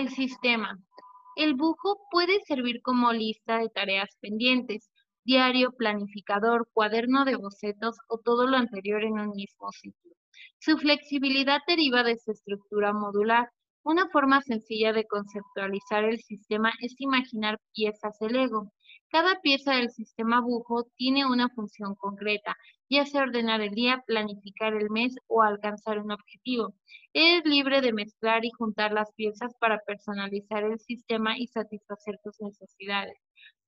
El sistema. El bujo puede servir como lista de tareas pendientes, diario, planificador, cuaderno de bocetos o todo lo anterior en un mismo sitio. Su flexibilidad deriva de su estructura modular. Una forma sencilla de conceptualizar el sistema es imaginar piezas de Lego. Cada pieza del sistema bujo tiene una función concreta, ya sea ordenar el día, planificar el mes o alcanzar un objetivo. Es libre de mezclar y juntar las piezas para personalizar el sistema y satisfacer tus necesidades.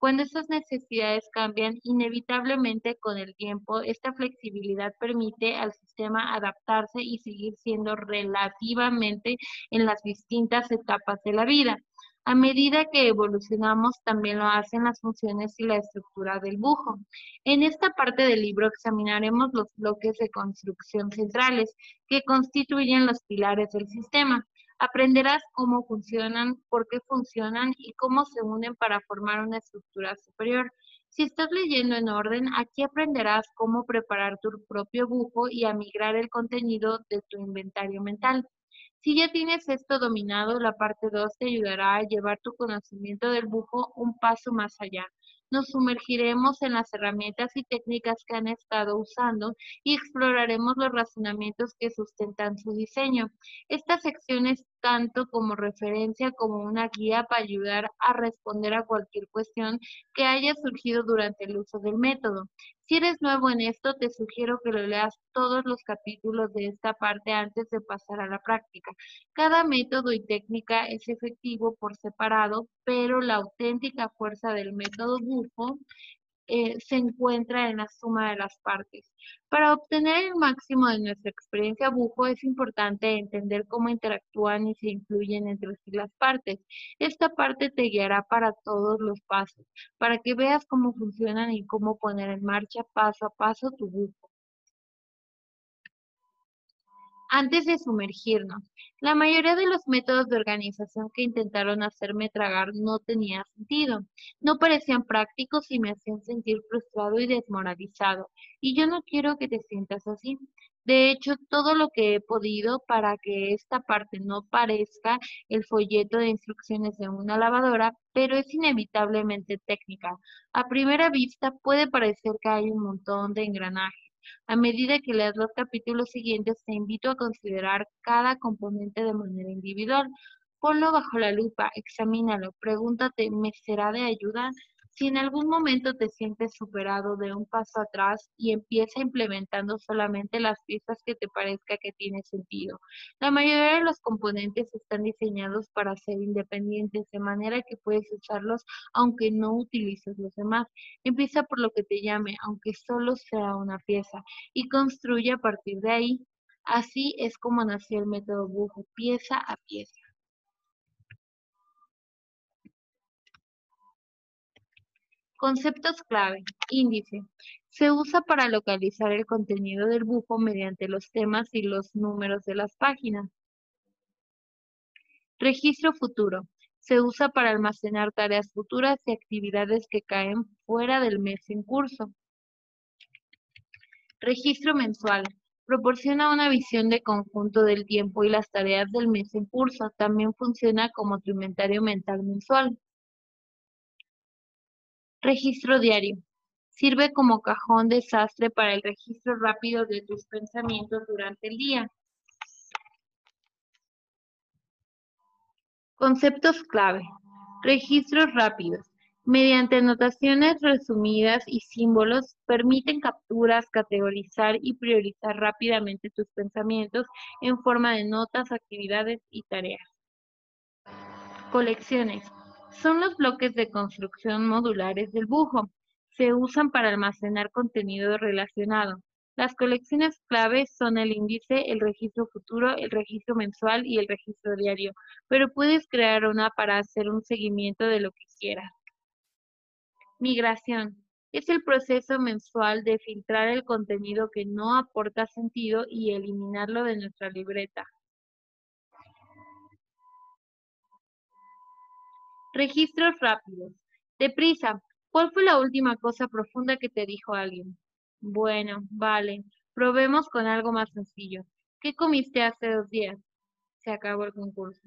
Cuando esas necesidades cambian inevitablemente con el tiempo, esta flexibilidad permite al sistema adaptarse y seguir siendo relativamente en las distintas etapas de la vida. A medida que evolucionamos, también lo hacen las funciones y la estructura del bujo. En esta parte del libro examinaremos los bloques de construcción centrales que constituyen los pilares del sistema. Aprenderás cómo funcionan, por qué funcionan y cómo se unen para formar una estructura superior. Si estás leyendo en orden, aquí aprenderás cómo preparar tu propio bujo y a migrar el contenido de tu inventario mental. Si ya tienes esto dominado, la parte 2 te ayudará a llevar tu conocimiento del bujo un paso más allá. Nos sumergiremos en las herramientas y técnicas que han estado usando y exploraremos los razonamientos que sustentan su diseño. Esta sección es tanto como referencia como una guía para ayudar a responder a cualquier cuestión que haya surgido durante el uso del método. Si eres nuevo en esto, te sugiero que leas todos los capítulos de esta parte antes de pasar a la práctica. Cada método y técnica es efectivo por separado, pero la auténtica fuerza del método bufo eh, se encuentra en la suma de las partes. Para obtener el máximo de nuestra experiencia bujo es importante entender cómo interactúan y se influyen entre sí las partes. Esta parte te guiará para todos los pasos, para que veas cómo funcionan y cómo poner en marcha paso a paso tu bujo. Antes de sumergirnos, la mayoría de los métodos de organización que intentaron hacerme tragar no tenía sentido, no parecían prácticos y me hacían sentir frustrado y desmoralizado. Y yo no quiero que te sientas así. De hecho, todo lo que he podido para que esta parte no parezca el folleto de instrucciones de una lavadora, pero es inevitablemente técnica. A primera vista puede parecer que hay un montón de engranajes a medida que leas los capítulos siguientes, te invito a considerar cada componente de manera individual. Ponlo bajo la lupa, examínalo, pregúntate, ¿me será de ayuda? Si en algún momento te sientes superado de un paso atrás y empieza implementando solamente las piezas que te parezca que tiene sentido. La mayoría de los componentes están diseñados para ser independientes, de manera que puedes usarlos aunque no utilices los demás. Empieza por lo que te llame, aunque solo sea una pieza, y construye a partir de ahí. Así es como nació el método Bujo, pieza a pieza. Conceptos clave. Índice. Se usa para localizar el contenido del bujo mediante los temas y los números de las páginas. Registro futuro. Se usa para almacenar tareas futuras y actividades que caen fuera del mes en curso. Registro mensual. Proporciona una visión de conjunto del tiempo y las tareas del mes en curso. También funciona como tu inventario mental mensual. Registro diario. Sirve como cajón desastre para el registro rápido de tus pensamientos durante el día. Conceptos clave. Registros rápidos. Mediante anotaciones resumidas y símbolos, permiten capturas, categorizar y priorizar rápidamente tus pensamientos en forma de notas, actividades y tareas. Colecciones. Son los bloques de construcción modulares del bujo. Se usan para almacenar contenido relacionado. Las colecciones claves son el índice, el registro futuro, el registro mensual y el registro diario, pero puedes crear una para hacer un seguimiento de lo que quieras. Migración. Es el proceso mensual de filtrar el contenido que no aporta sentido y eliminarlo de nuestra libreta. Registros rápidos. Deprisa. ¿Cuál fue la última cosa profunda que te dijo alguien? Bueno, vale. Probemos con algo más sencillo. ¿Qué comiste hace dos días? Se acabó el concurso.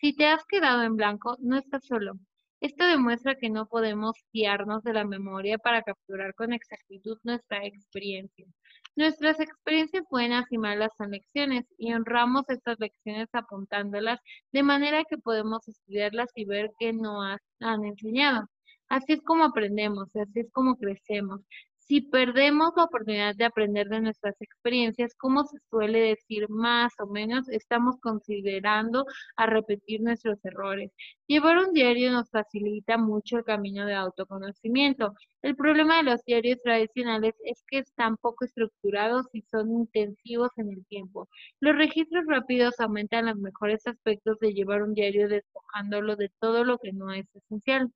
Si te has quedado en blanco, no estás solo. Esto demuestra que no podemos fiarnos de la memoria para capturar con exactitud nuestra experiencia. Nuestras experiencias buenas y malas son lecciones y honramos estas lecciones apuntándolas de manera que podemos estudiarlas y ver qué nos han enseñado. Así es como aprendemos, así es como crecemos. Si perdemos la oportunidad de aprender de nuestras experiencias, como se suele decir más o menos, estamos considerando a repetir nuestros errores. Llevar un diario nos facilita mucho el camino de autoconocimiento. El problema de los diarios tradicionales es que están poco estructurados y son intensivos en el tiempo. Los registros rápidos aumentan los mejores aspectos de llevar un diario despojándolo de todo lo que no es esencial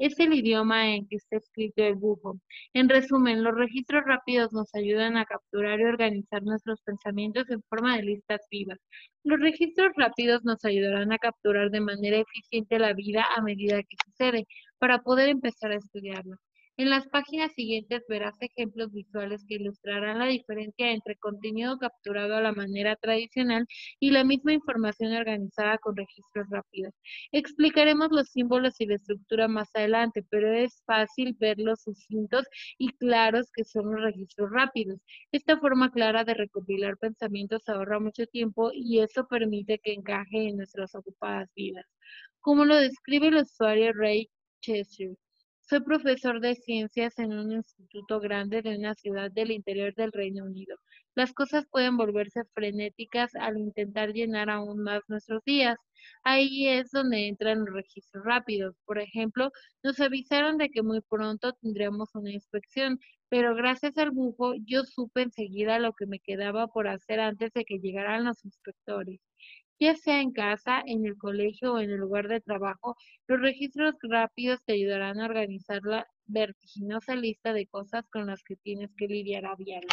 es el idioma en que está escrito el bufo. En resumen, los registros rápidos nos ayudan a capturar y organizar nuestros pensamientos en forma de listas vivas. Los registros rápidos nos ayudarán a capturar de manera eficiente la vida a medida que sucede, para poder empezar a estudiarla. En las páginas siguientes verás ejemplos visuales que ilustrarán la diferencia entre contenido capturado a la manera tradicional y la misma información organizada con registros rápidos. Explicaremos los símbolos y la estructura más adelante, pero es fácil ver los sucintos y claros que son los registros rápidos. Esta forma clara de recopilar pensamientos ahorra mucho tiempo y eso permite que encaje en nuestras ocupadas vidas. Como lo describe el usuario Ray Cheshire. Soy profesor de ciencias en un instituto grande de una ciudad del interior del Reino Unido. Las cosas pueden volverse frenéticas al intentar llenar aún más nuestros días. Ahí es donde entran los registros rápidos. Por ejemplo, nos avisaron de que muy pronto tendríamos una inspección, pero gracias al bufo yo supe enseguida lo que me quedaba por hacer antes de que llegaran los inspectores. Ya sea en casa, en el colegio o en el lugar de trabajo, los registros rápidos te ayudarán a organizar la vertiginosa lista de cosas con las que tienes que lidiar a diario.